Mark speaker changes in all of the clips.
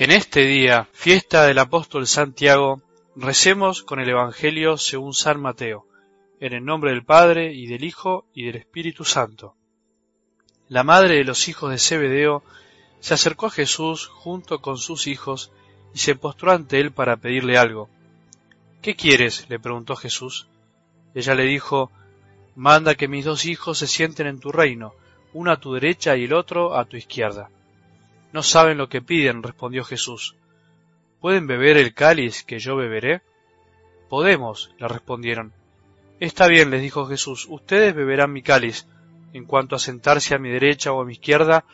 Speaker 1: En este día, fiesta del apóstol Santiago, recemos con el Evangelio según San Mateo, en el nombre del Padre y del Hijo y del Espíritu Santo. La madre de los hijos de Zebedeo se acercó a Jesús junto con sus hijos y se postró ante él para pedirle algo. ¿Qué quieres? le preguntó Jesús. Ella le dijo, Manda que mis dos hijos se sienten en tu reino, uno a tu derecha y el otro a tu izquierda. No saben lo que piden, respondió Jesús. ¿Pueden beber el cáliz que yo beberé? Podemos, le respondieron. Está bien, les dijo Jesús, ustedes beberán mi cáliz. En cuanto a sentarse a mi derecha o a mi izquierda,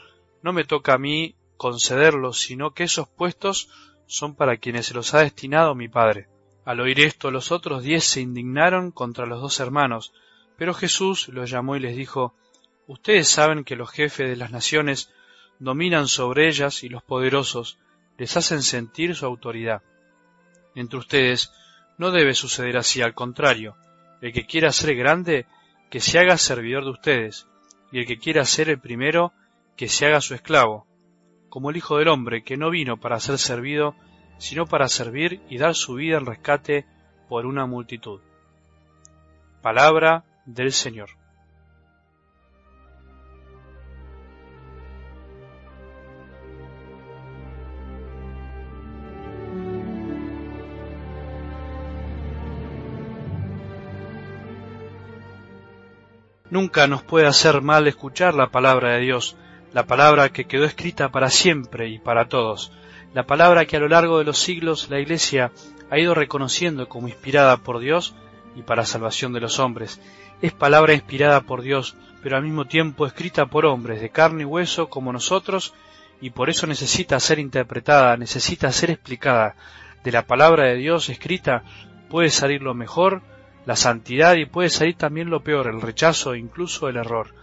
Speaker 1: no me toca a mí concederlos, sino que esos puestos son para quienes se los ha destinado mi Padre. Al oír esto, los otros diez se indignaron contra los dos hermanos, pero Jesús los llamó y les dijo, Ustedes saben que los jefes de las naciones dominan sobre ellas y los poderosos les hacen sentir su autoridad. Entre ustedes no debe suceder así, al contrario, el que quiera ser grande, que se haga servidor de ustedes, y el que quiera ser el primero, que se haga su esclavo, como el Hijo del Hombre, que no vino para ser servido, sino para servir y dar su vida en rescate por una multitud. Palabra del Señor. Nunca nos puede hacer mal escuchar la palabra de Dios, la palabra que quedó escrita para siempre y para todos, la palabra que a lo largo de los siglos la Iglesia ha ido reconociendo como inspirada por Dios y para salvación de los hombres. Es palabra inspirada por Dios, pero al mismo tiempo escrita por hombres de carne y hueso como nosotros, y por eso necesita ser interpretada, necesita ser explicada. De la palabra de Dios escrita puede salir lo mejor, la santidad y puede salir también lo peor, el rechazo incluso el error.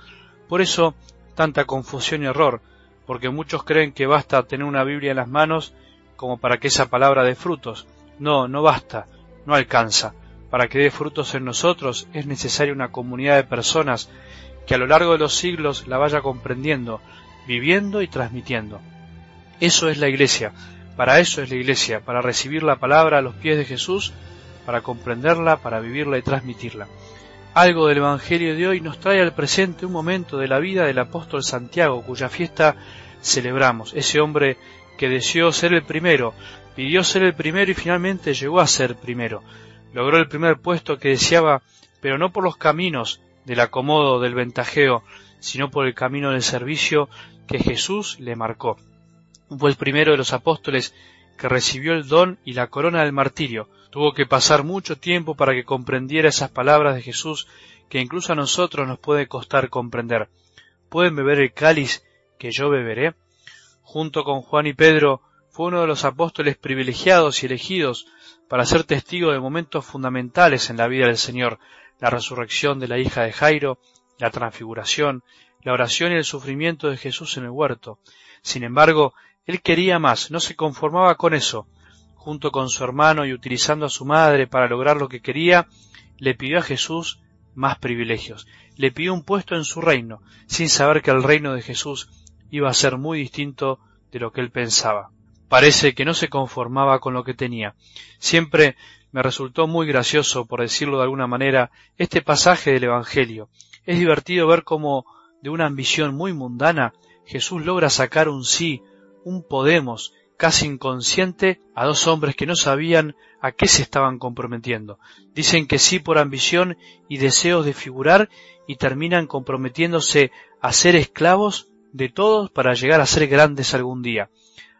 Speaker 1: Por eso tanta confusión y error, porque muchos creen que basta tener una Biblia en las manos como para que esa palabra dé frutos. No, no basta, no alcanza. Para que dé frutos en nosotros es necesaria una comunidad de personas que a lo largo de los siglos la vaya comprendiendo, viviendo y transmitiendo. Eso es la Iglesia, para eso es la Iglesia, para recibir la palabra a los pies de Jesús para comprenderla, para vivirla y transmitirla. Algo del Evangelio de hoy nos trae al presente un momento de la vida del apóstol Santiago, cuya fiesta celebramos, ese hombre que deseó ser el primero, pidió ser el primero y finalmente llegó a ser primero. Logró el primer puesto que deseaba, pero no por los caminos del acomodo, del ventajeo, sino por el camino del servicio que Jesús le marcó. Fue el primero de los apóstoles que recibió el don y la corona del martirio. Tuvo que pasar mucho tiempo para que comprendiera esas palabras de Jesús que incluso a nosotros nos puede costar comprender. ¿Pueden beber el cáliz que yo beberé? Junto con Juan y Pedro, fue uno de los apóstoles privilegiados y elegidos para ser testigo de momentos fundamentales en la vida del Señor, la resurrección de la hija de Jairo, la transfiguración, la oración y el sufrimiento de Jesús en el huerto. Sin embargo, él quería más, no se conformaba con eso. Junto con su hermano y utilizando a su madre para lograr lo que quería, le pidió a Jesús más privilegios. Le pidió un puesto en su reino, sin saber que el reino de Jesús iba a ser muy distinto de lo que él pensaba. Parece que no se conformaba con lo que tenía. Siempre me resultó muy gracioso, por decirlo de alguna manera, este pasaje del Evangelio. Es divertido ver cómo de una ambición muy mundana Jesús logra sacar un sí, un Podemos casi inconsciente a dos hombres que no sabían a qué se estaban comprometiendo. Dicen que sí por ambición y deseos de figurar y terminan comprometiéndose a ser esclavos de todos para llegar a ser grandes algún día.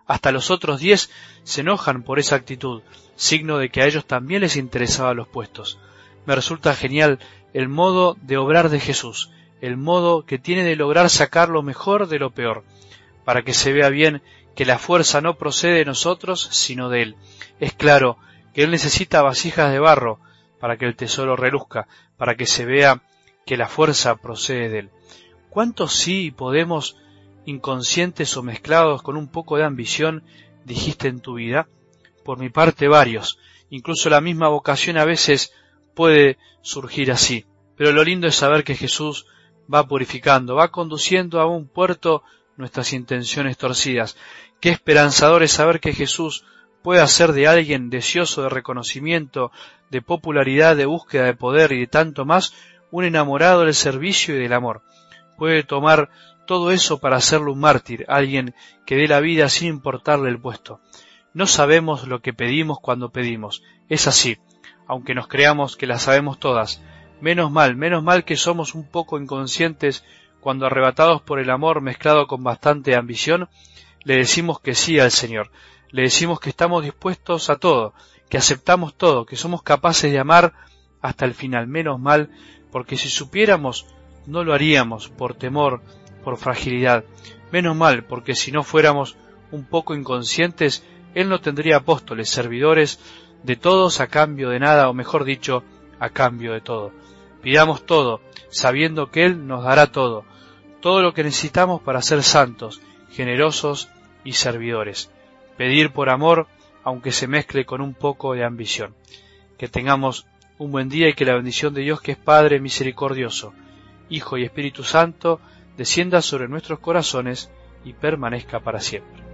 Speaker 1: Hasta los otros diez se enojan por esa actitud, signo de que a ellos también les interesaban los puestos. Me resulta genial el modo de obrar de Jesús, el modo que tiene de lograr sacar lo mejor de lo peor para que se vea bien que la fuerza no procede de nosotros, sino de Él. Es claro que Él necesita vasijas de barro para que el tesoro reluzca, para que se vea que la fuerza procede de Él. ¿Cuántos sí podemos, inconscientes o mezclados con un poco de ambición, dijiste en tu vida? Por mi parte varios. Incluso la misma vocación a veces puede surgir así. Pero lo lindo es saber que Jesús va purificando, va conduciendo a un puerto nuestras intenciones torcidas. Qué esperanzador es saber que Jesús puede hacer de alguien deseoso de reconocimiento, de popularidad, de búsqueda de poder y de tanto más, un enamorado del servicio y del amor. Puede tomar todo eso para hacerlo un mártir, alguien que dé la vida sin importarle el puesto. No sabemos lo que pedimos cuando pedimos. Es así, aunque nos creamos que las sabemos todas. Menos mal, menos mal que somos un poco inconscientes cuando arrebatados por el amor mezclado con bastante ambición, le decimos que sí al Señor, le decimos que estamos dispuestos a todo, que aceptamos todo, que somos capaces de amar hasta el final. Menos mal, porque si supiéramos, no lo haríamos por temor, por fragilidad. Menos mal, porque si no fuéramos un poco inconscientes, Él no tendría apóstoles, servidores de todos a cambio de nada, o mejor dicho, a cambio de todo. Pidamos todo, sabiendo que Él nos dará todo, todo lo que necesitamos para ser santos, generosos y servidores. Pedir por amor, aunque se mezcle con un poco de ambición. Que tengamos un buen día y que la bendición de Dios, que es Padre misericordioso, Hijo y Espíritu Santo, descienda sobre nuestros corazones y permanezca para siempre.